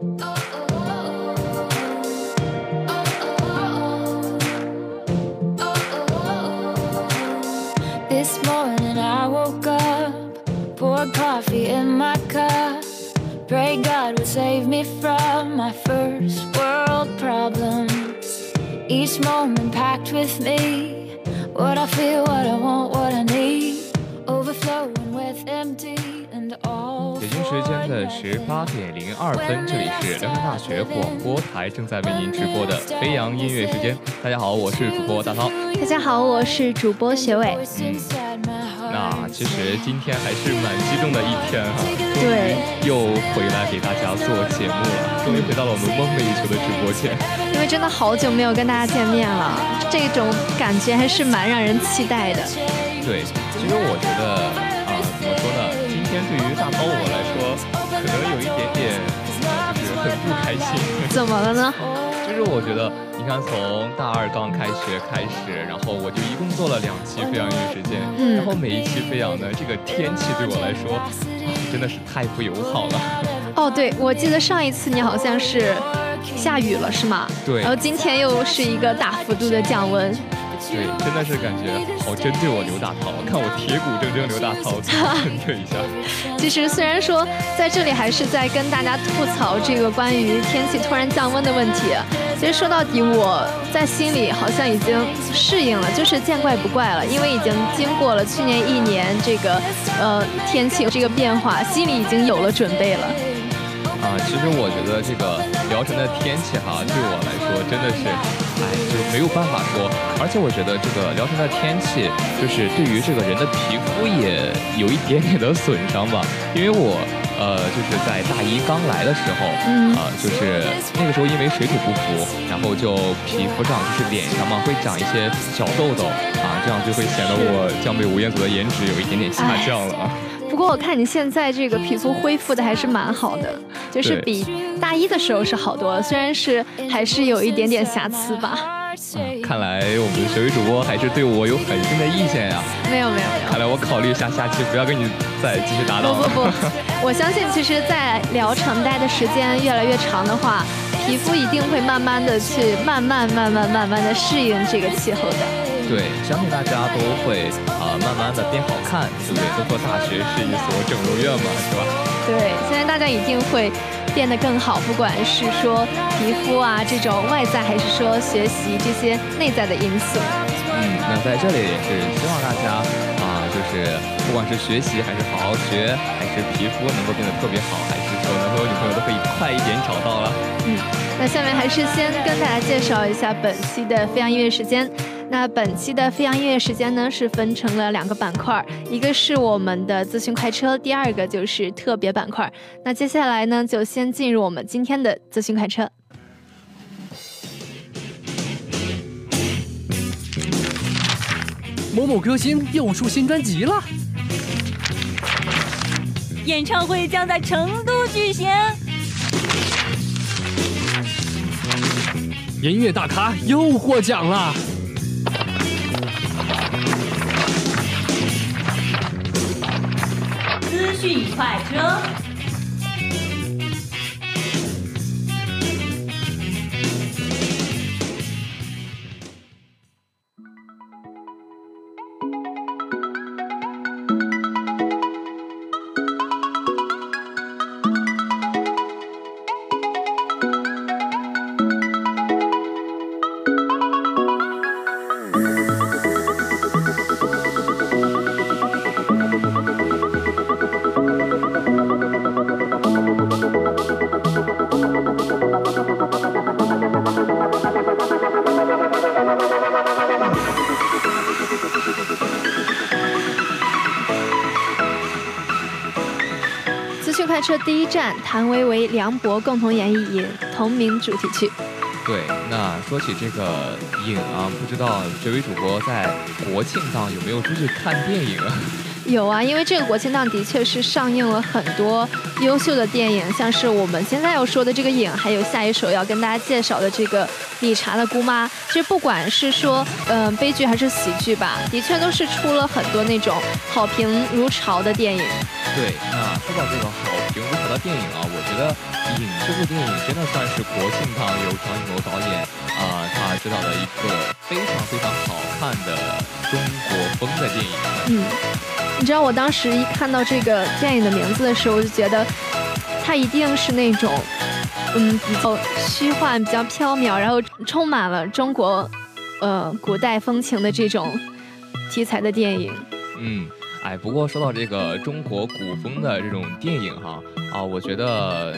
This morning I woke up, poured coffee in my cup. Pray God would save me from my first world problems. Each moment packed with me, what I feel, what I want, what I need, overflowing with all. 北京时间的十八点零二分，这里是辽宁大学广播台正在为您直播的飞扬音乐时间。大家好，我是主播大涛。大家好，我是主播学伟。那其实今天还是蛮激动的一天哈，对，又回来给大家做节目了，终于回到了我们梦寐以求的直播间。因为真的好久没有跟大家见面了，这种感觉还是蛮让人期待的。对，其实我觉得天对于大涛我来说，可能有一点点，呃就是很不开心。怎么了呢？就是我觉得，你看从大二刚开学开始，然后我就一共做了两期飞扬音乐时间，嗯然后每一期飞扬呢，这个天气对我来说，啊真的是太不友好了。哦，对，我记得上一次你好像是下雨了，是吗？对然后今天又是一个大幅度的降温。对，真的是感觉好针对我刘大涛，看我铁骨铮铮刘大涛，针对一下？其实虽然说在这里还是在跟大家吐槽这个关于天气突然降温的问题，其实说到底我在心里好像已经适应了，就是见怪不怪了，因为已经经过了去年一年这个呃天气这个变化，心里已经有了准备了。啊，其实我觉得这个聊城的天气哈，对我来说真的是，哎，就没有办法说。而且我觉得这个聊城的天气，就是对于这个人的皮肤也有一点点的损伤吧。因为我呃，就是在大一刚来的时候，嗯啊、就是那个时候因为水土不服，然后就皮肤上就是脸上嘛会长一些小痘痘啊，这样就会显得我江北吴彦祖的颜值有一点点下降了啊。不过我看你现在这个皮肤恢复的还是蛮好的，就是比大一的时候是好多了，虽然是还是有一点点瑕疵吧。看来我们的学语主播还是对我有很深的意见呀、没有没有没有。看来我考虑一下下期不要跟你再继续搭档了。不不不，我相信其实，在聊城待的时间越来越长的话，皮肤一定会慢慢的去慢慢慢慢慢慢的适应这个气候的。对，相信大家都会啊、慢慢的变好看，对不对？都说大学是一所整容院嘛，是吧？对，现在大家一定会变得更好，不管是说皮肤啊这种外在，还是说学习这些内在的因素。嗯，那在这里也是希望大家啊、就是不管是学习还是好好学，还是皮肤能够变得特别好，还是说能够有女朋友都可以快一点找到了。嗯，那下面还是先跟大家介绍一下本期的飞扬音乐时间。那本期的飞扬音乐时间呢，是分成了两个板块，一个是我们的资讯快车，第二个就是特别板块。那接下来呢，就先进入我们今天的资讯快车。某某歌星又出新专辑了，演唱会将在成都举行。音乐大咖又获奖了。巨快车。车第一站，谭维维、梁博共同演绎《影》同名主题曲。对，那说起这个影啊，不知道这位主播在国庆档有没有出去看电影啊？有啊，因为这个国庆档的确是上映了很多优秀的电影，像是我们现在要说的这个影，还有下一首要跟大家介绍的这个理查的姑妈。其实不管是说嗯、呃悲剧还是喜剧吧，的确都是出了很多那种好评如潮的电影。对，那说到这个好到电影啊，我觉得《影》这部电影真的算是国庆档由张艺谋导演啊他执导的一个非常非常好看的中国风的电影。嗯，你知道我当时一看到这个电影的名字的时候，我就觉得它一定是那种嗯比较虚幻、比较缥缈，然后充满了中国呃古代风情的这种题材的电影。嗯。哎，不过说到这个中国古风的这种电影哈啊，我觉得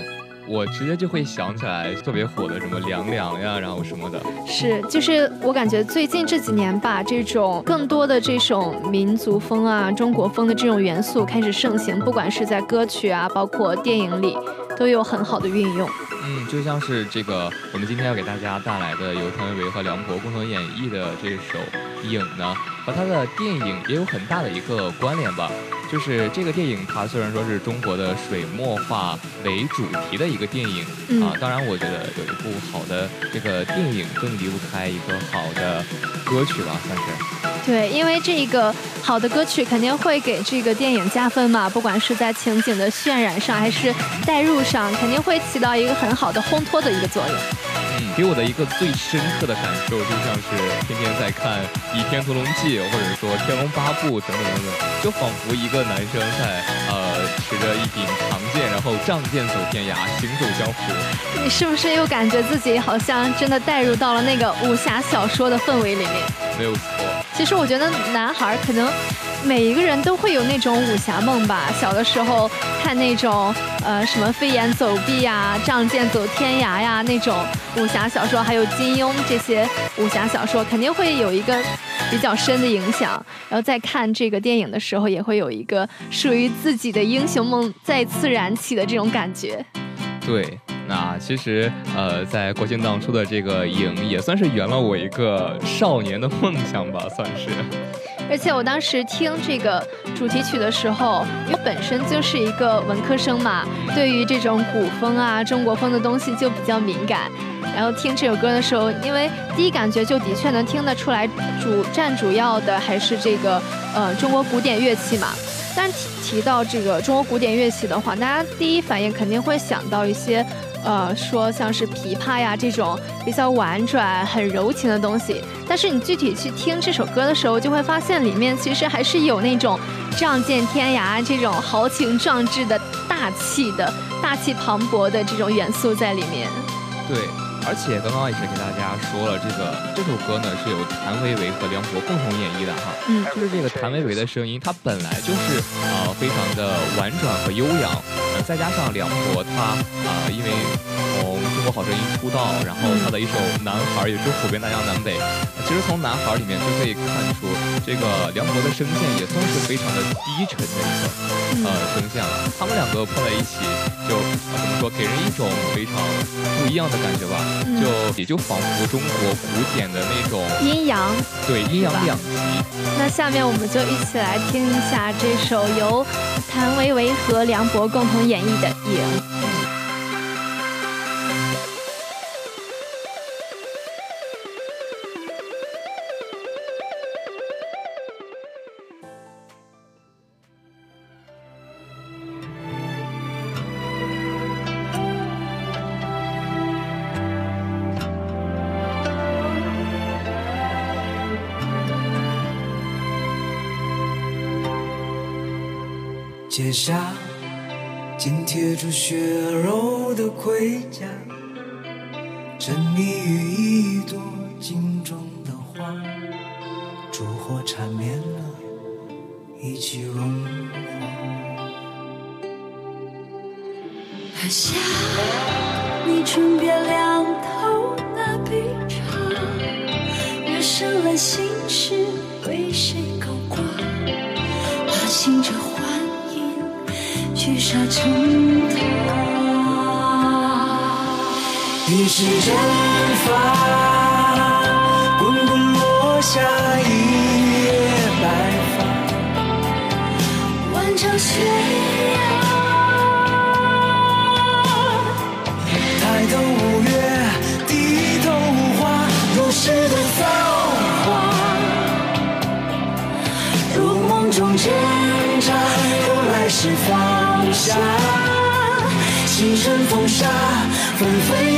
我直接就会想起来特别火的什么凉凉呀，然后什么的。是，就是我感觉最近这几年吧，这种更多的这种民族风啊、中国风的这种元素开始盛行，不管是在歌曲啊，包括电影里，都有很好的运用。嗯，就像是这个我们今天要给大家带来的由谭维维和梁博共同演绎的这首《影》呢。和他的电影也有很大的一个关联吧，就是这个电影它虽然说是中国的水墨画为主题的一个电影啊，当然我觉得有一部好的这个电影更离不开一个好的歌曲吧，算是。对，因为这个好的歌曲肯定会给这个电影加分嘛，不管是在情景的渲染上，还是代入上，肯定会起到一个很好的烘托的一个作用。嗯给我的一个最深刻的感受，就像是天天在看《倚天屠龙记》，或者说《天龙八部》等等等等，就仿佛一个男生在呃持着一柄长剑，然后仗剑走天涯，行走江湖。你是不是又感觉自己好像真的带入到了那个武侠小说的氛围里面？没有错。其实我觉得男孩可能。每一个人都会有那种武侠梦吧。小的时候看那种呃什么飞檐走壁呀、仗剑走天涯呀那种武侠小说，还有金庸这些武侠小说，肯定会有一个比较深的影响。然后在看这个电影的时候，也会有一个属于自己的英雄梦再次燃起的这种感觉。对，那其实呃，在国庆档出的这个影，也算是圆了我一个少年的梦想吧，算是。而且我当时听这个主题曲的时候，因为本身就是一个文科生嘛，对于这种古风啊、中国风的东西就比较敏感。然后听这首歌的时候，因为第一感觉就的确能听得出来，主占主要的还是这个呃中国古典乐器嘛。但提提到这个中国古典乐器的话，大家第一反应肯定会想到一些。呃，说像是琵琶呀这种比较婉转、很柔情的东西，但是你具体去听这首歌的时候，就会发现里面其实还是有那种仗剑天涯这种豪情壮志的大气的大气磅礴的这种元素在里面。对。而且刚刚也是给大家说了，这个这首歌呢是由谭维维和梁博共同演绎的哈。嗯，就是这个谭维维的声音，它本来就是呃非常的婉转和悠扬，呃再加上梁博他啊因为从中国好声音出道，然后他的一首男孩也是火遍大江南北。其实从男孩里面就可以看出，这个梁博的声线也算是非常的低沉的一个呃声线了。他们两个碰在一起，就怎么说，给人一种非常不一样的感觉吧。就也就仿佛中国古典的那种阴阳，对阴阳两极。那下面我们就一起来听一下这首由谭维维和梁博共同演绎的《影》。下紧贴住血肉的盔甲，沉迷于一世真发，滚滚落下一夜白发，万丈悬崖。抬头五月，低头无话，如诗的造化，如梦中挣扎，又来时放下。沙纷飞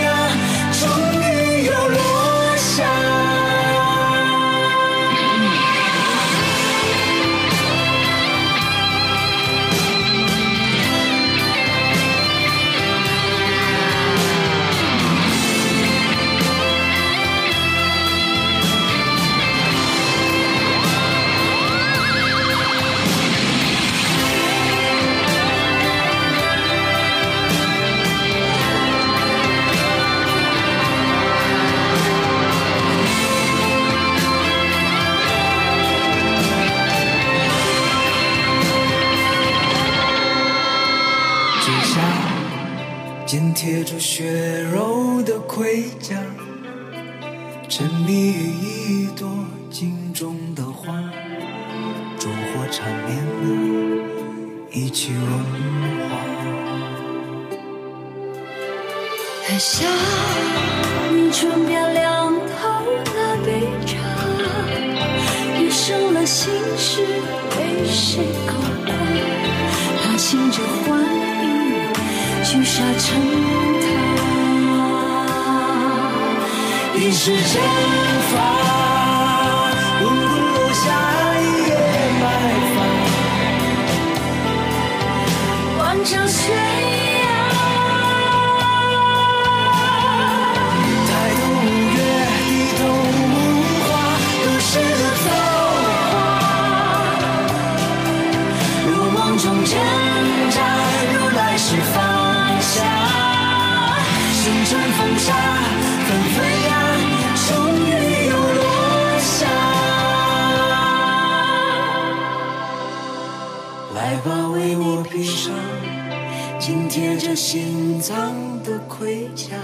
盔甲，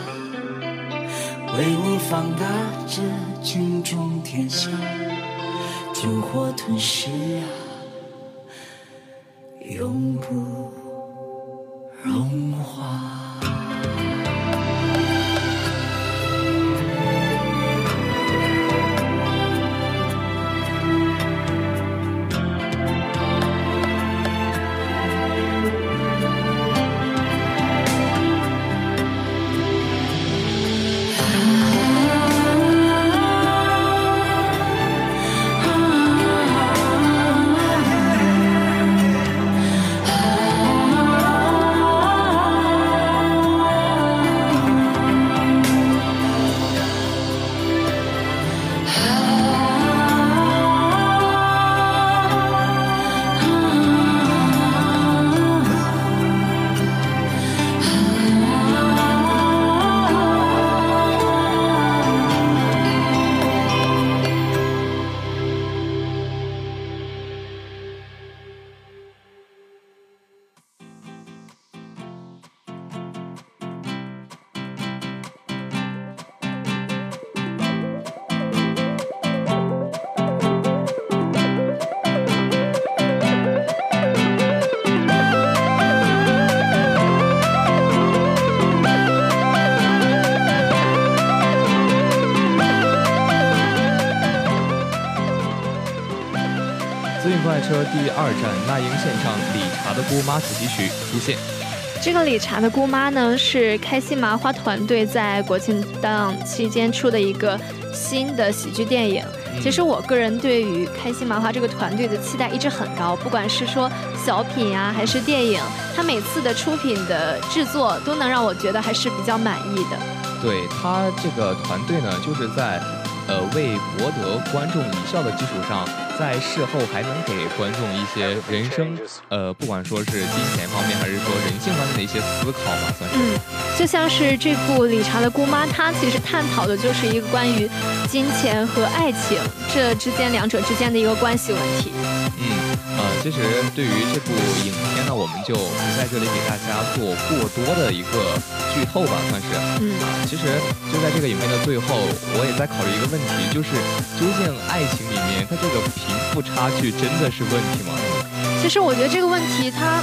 为我放大这军中天下，烛火吞噬啊，永不融化。姑妈》主题曲出现。这个理查的姑妈呢，是开心麻花团队在国庆档期间出的一个新的喜剧电影。其实我个人对于开心麻花这个团队的期待一直很高，不管是说小品呀、还是电影，他每次的出品的制作都能让我觉得还是比较满意的。对他这个团队呢，就是在呃为博得观众一笑的基础上，在事后还能给观众一些人生呃，不管说是金钱方面，还是说人性方面的一些思考吧，算是。嗯，就像是这部《理查的姑妈》，它其实探讨的就是一个关于金钱和爱情这之间两者之间的一个关系问题。嗯，呃，其实对于这部影片呢，我们就不在这里给大家做过多的一个剧透吧，算是。嗯啊，其实就在这个影片的最后，我也在考虑一个问题，就是究竟爱情里面它这个贫富差距真的是问题吗？其实我觉得这个问题它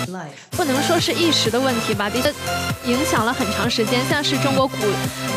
不能说是一时的问题吧，的确影响了很长时间。像是中国古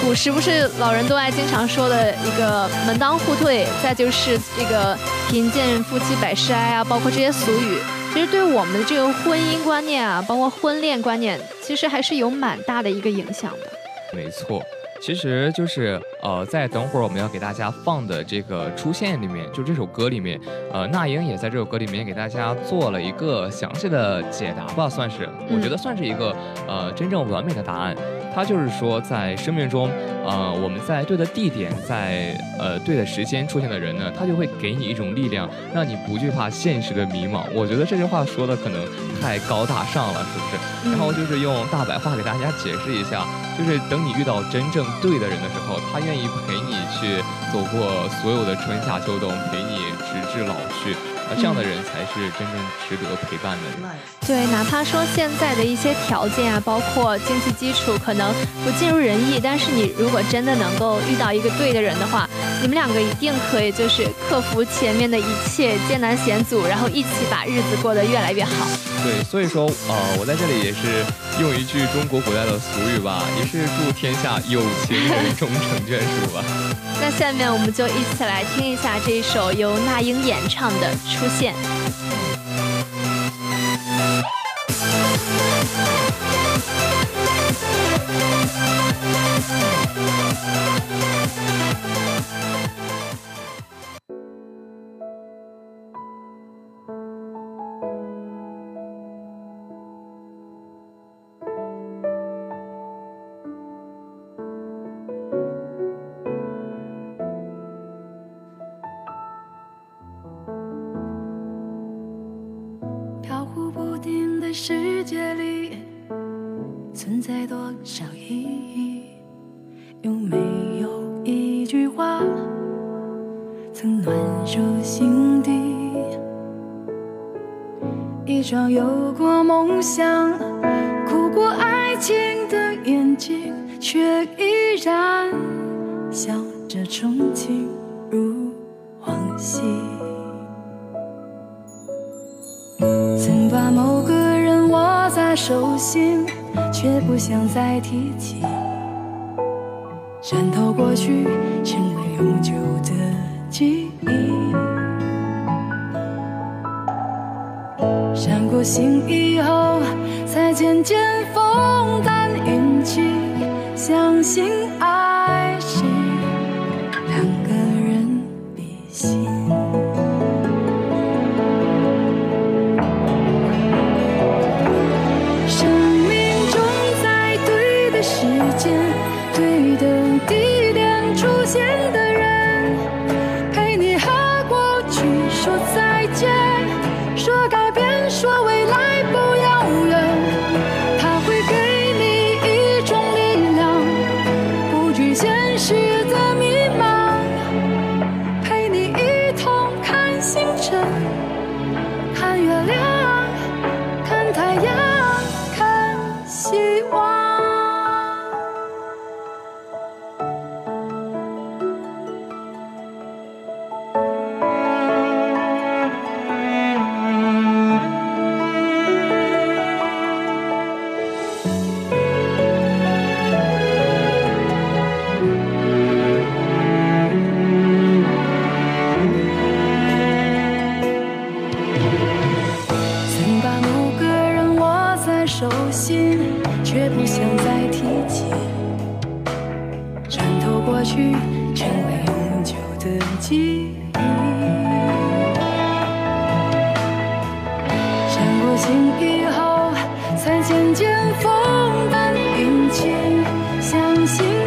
古时不是老人都爱经常说的一个门当户对，再就是这个贫贱夫妻百事哀啊，包括这些俗语。其其实对我们的这个婚姻观念啊，包括婚恋观念，其实还是有蛮大的一个影响的。没错。其实就是呃，在等会儿我们要给大家放的这个出现里面，就这首歌里面，呃，那英也在这首歌里面给大家做了一个详细的解答吧，算是，我觉得算是一个呃真正完美的答案。他就是说，在生命中，呃，我们在对的地点，在呃对的时间出现的人呢，他就会给你一种力量，让你不惧怕现实的迷茫。我觉得这句话说的可能太高大上了，是不是？然后就是用大白话给大家解释一下，就是等你遇到真正对的人的时候，他愿意陪你去走过所有的春夏秋冬，陪你直至老去。那这样的人才是真正值得陪伴的人。对，哪怕说现在的一些条件啊，包括经济基础可能不尽如人意，但是你如果真的能够遇到一个对的人的话，你们两个一定可以就是克服前面的一切艰难险阻，然后一起把日子过得越来越好。对，所以说，呃，我在这里也是用一句中国古代的俗语吧，也是祝天下有情人 终成眷属吧。那下面我们就一起来听一下这一首由那英演唱的《出现》。一双有过梦想、哭过爱情的眼睛，却依然笑着憧憬如往昔。曾把某个人握。在手心，却不想再提起。渗透过去，成为永久的记忆。醒以后，才渐渐风淡云轻，相信爱星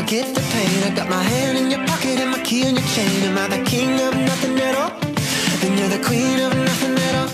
forget the pain. I got my hand in your pocket and my key in your chain. Am I the king of nothing at all? And you're the queen of nothing at all.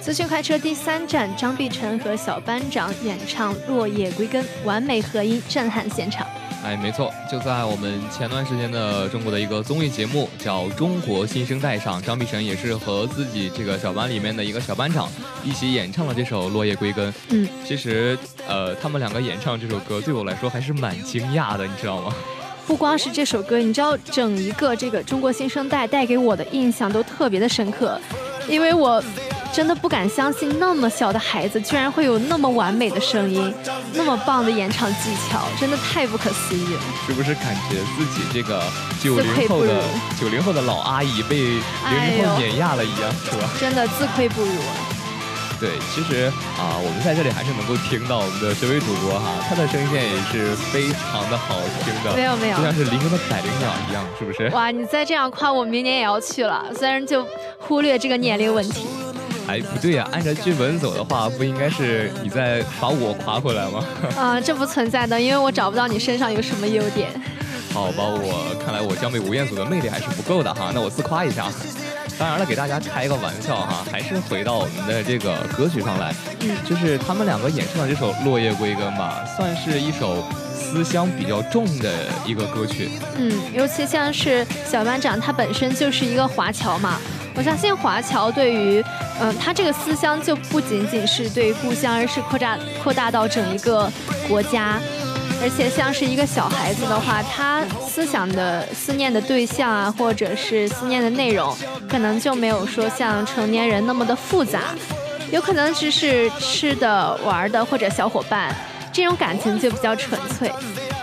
资讯快车第三站，张碧晨和小班长演唱《落叶归根》，完美合音，震撼现场。哎，没错，就在我们前段时间的中国的一个综艺节目叫《中国新生代》上，张碧晨也是和自己这个小班里面的一个小班长一起演唱了这首《落叶归根》。嗯，其实呃，他们两个演唱这首歌对我来说还是蛮惊讶的，你知道吗？不光是这首歌，你知道，整一个这个中国新生代带给我的印象都特别的深刻，因为我真的不敢相信那么小的孩子居然会有那么完美的声音，那么棒的演唱技巧，真的太不可思议了。是不是感觉自己这个九零后的如九零后的老阿姨被零零后碾压了一样，是吧？真的自愧不如。对，其实啊，我们在这里还是能够听到我们的这位主播哈，他的声线也是非常的好听的，没有没有就像是林中的百灵鸟一样，是不是？哇，你再这样夸我，明年也要去了。虽然就忽略这个年龄问题。哎，不对呀、按照剧本走的话，不应该是你在把我夸回来吗？啊、这不存在的，因为我找不到你身上有什么优点。好吧，我看来我江北吴彦祖的魅力还是不够的哈，那我自夸一下。当然了，给大家开个玩笑哈，还是回到我们的这个歌曲上来，嗯就是他们两个演唱的这首《落叶归根》吧，算是一首思乡比较重的一个歌曲。嗯，尤其像是小班长，他本身就是一个华侨嘛。我相信华侨对于，嗯、他这个思乡就不仅仅是对故乡，而是扩大扩大到整一个国家。而且像是一个小孩子的话，他思想的思念的对象啊，或者是思念的内容，可能就没有说像成年人那么的复杂，有可能只是吃的、玩的或者小伙伴，这种感情就比较纯粹。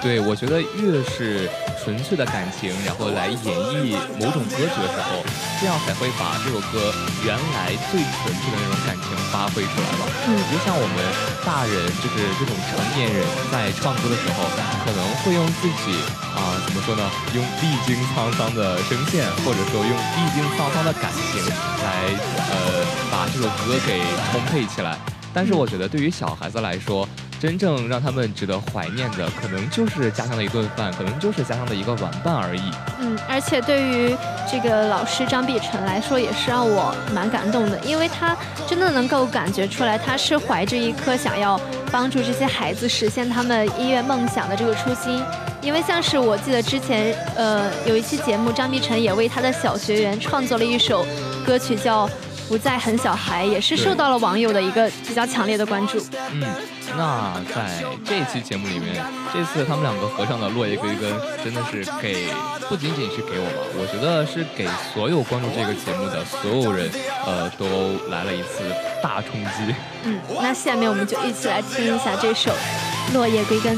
对，我觉得越是纯粹的感情，然后来演绎某种歌曲的时候，这样才会把这首歌原来最纯粹的那种感情发挥出来吧。嗯就像我们大人，就是这种成年人在唱歌的时候，可能会用自己啊、怎么说呢？用历经沧桑的声线，或者说用历经沧桑的感情来呃把这首歌给充沛起来。但是我觉得对于小孩子来说，真正让他们值得怀念的，可能就是家乡的一顿饭，可能就是家乡的一个玩伴而已。嗯，而且对于这个老师张碧晨来说，也是让我蛮感动的，因为他真的能够感觉出来，他是怀着一颗想要帮助这些孩子实现他们音乐梦想的这个初心。因为像是我记得之前，呃，有一期节目，张碧晨也为他的小学员创作了一首歌曲，叫《不再很小孩》，也是受到了网友的一个比较强烈的关注。嗯，那在这期节目里面，这次他们两个合唱的《落叶归根》，真的是给不仅仅是给我吧，我觉得是给所有关注这个节目的所有人，呃，都来了一次大冲击。嗯，那下面我们就一起来听一下这首《落叶归根》。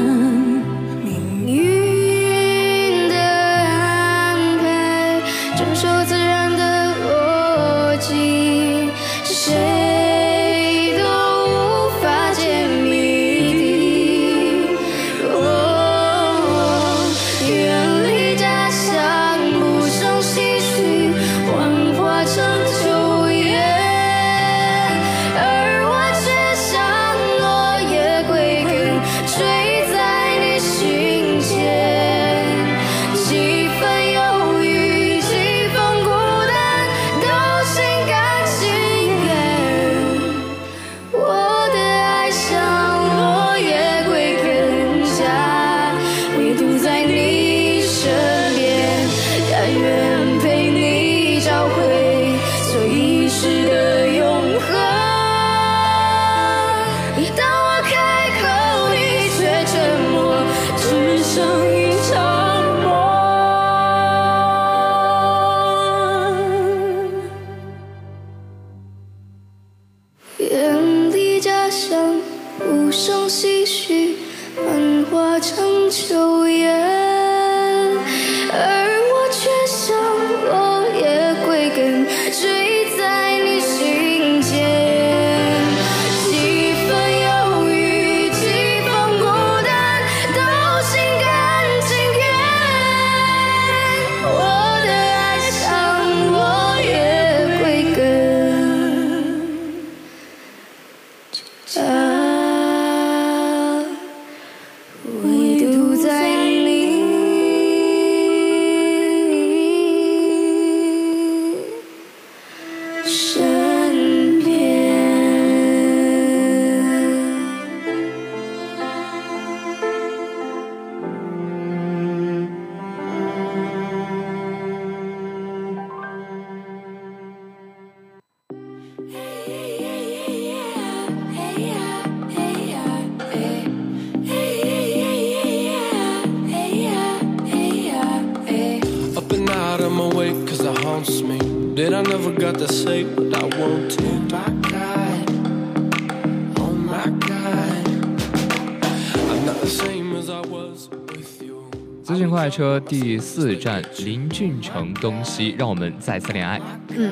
车第四站，林俊成东西，让我们再次恋爱。嗯，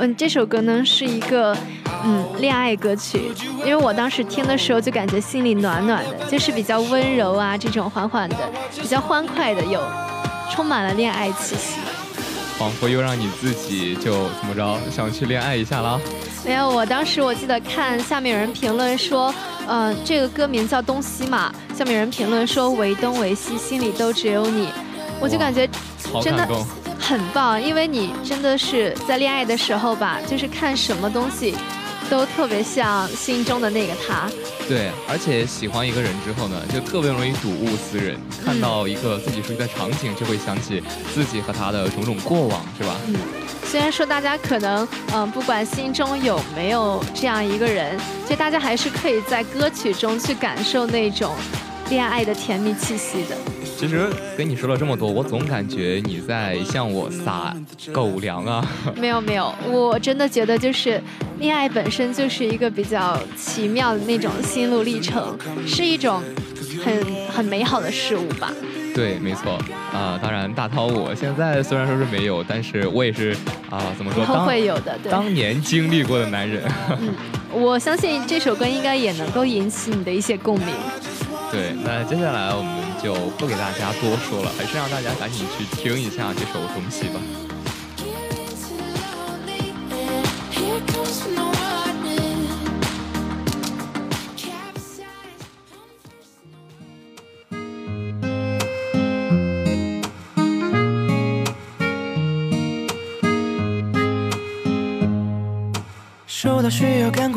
嗯，这首歌呢是一个嗯恋爱歌曲，因为我当时听的时候就感觉心里暖暖的，就是比较温柔啊，这种缓缓的，比较欢快的，有充满了恋爱气息。仿佛又让你自己就怎么着想去恋爱一下了。没有，我当时我记得看下面有人评论说，嗯、这个歌名叫《东西》嘛，下面有人评论说唯东唯西，心里都只有你。我就感觉真的。很棒，因为你真的是在恋爱的时候吧，就是看什么东西都特别像心中的那个他。对，而且喜欢一个人之后呢，就特别容易睹物思人，看到一个自己熟悉的场景，就会想起自己和他的种种过往，是吧？嗯，虽然说大家可能，嗯，不管心中有没有这样一个人，其实大家还是可以在歌曲中去感受那种恋爱的甜蜜气息的。其实跟你说了这么多，我总感觉你在向我撒狗粮啊。没有没有，我真的觉得就是恋爱本身就是一个比较奇妙的那种心路历程，是一种很很美好的事物吧。对，没错啊、当然，大涛我现在虽然说是没有，但是我也是啊、怎么说？以后当会有的，对。当年经历过的男人。嗯，我相信这首歌应该也能够引起你的一些共鸣。对，那接下来我们就不给大家多说了，还是让大家赶紧去听一下这首东西吧。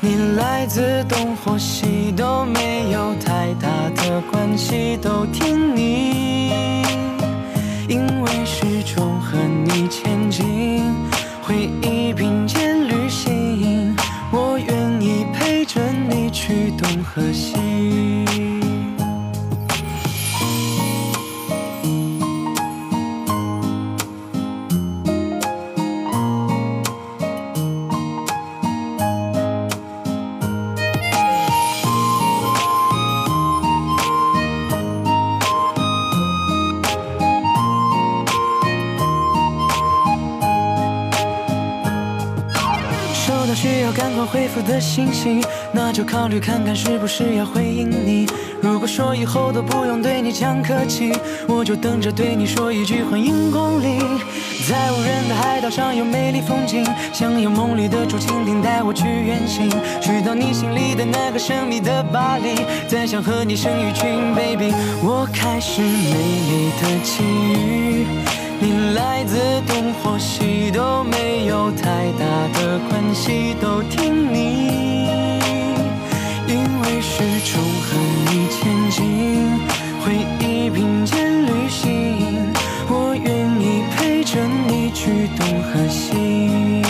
你来自东或西都没有太大的关系，都听你，因为始终和你前进，回忆并肩旅行，我愿意陪着你去东和西。的信息，那就考虑看看是不是要回应你。如果说以后都不用对你讲客气，我就等着对你说一句欢迎光临。在无人的海岛上有美丽风景，想有梦里的竹蜻蜓带我去远行，去到你心里的那个神秘的巴黎，再想和你生一群 baby。我开始美丽的际遇。你来自东或西都没有太大的关系，都听你，因为始终和你前进，回忆并肩旅行，我愿意陪着你去东和西。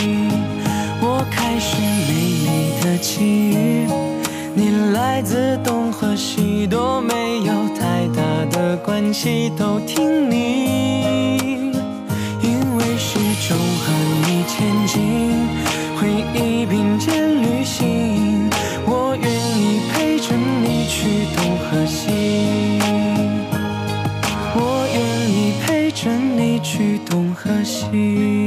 我开始美丽的际遇，你来自东和西都没有太大的关系，都听你。前进回忆并肩旅行。我愿意陪着你去东和西。我愿意陪着你去东和西。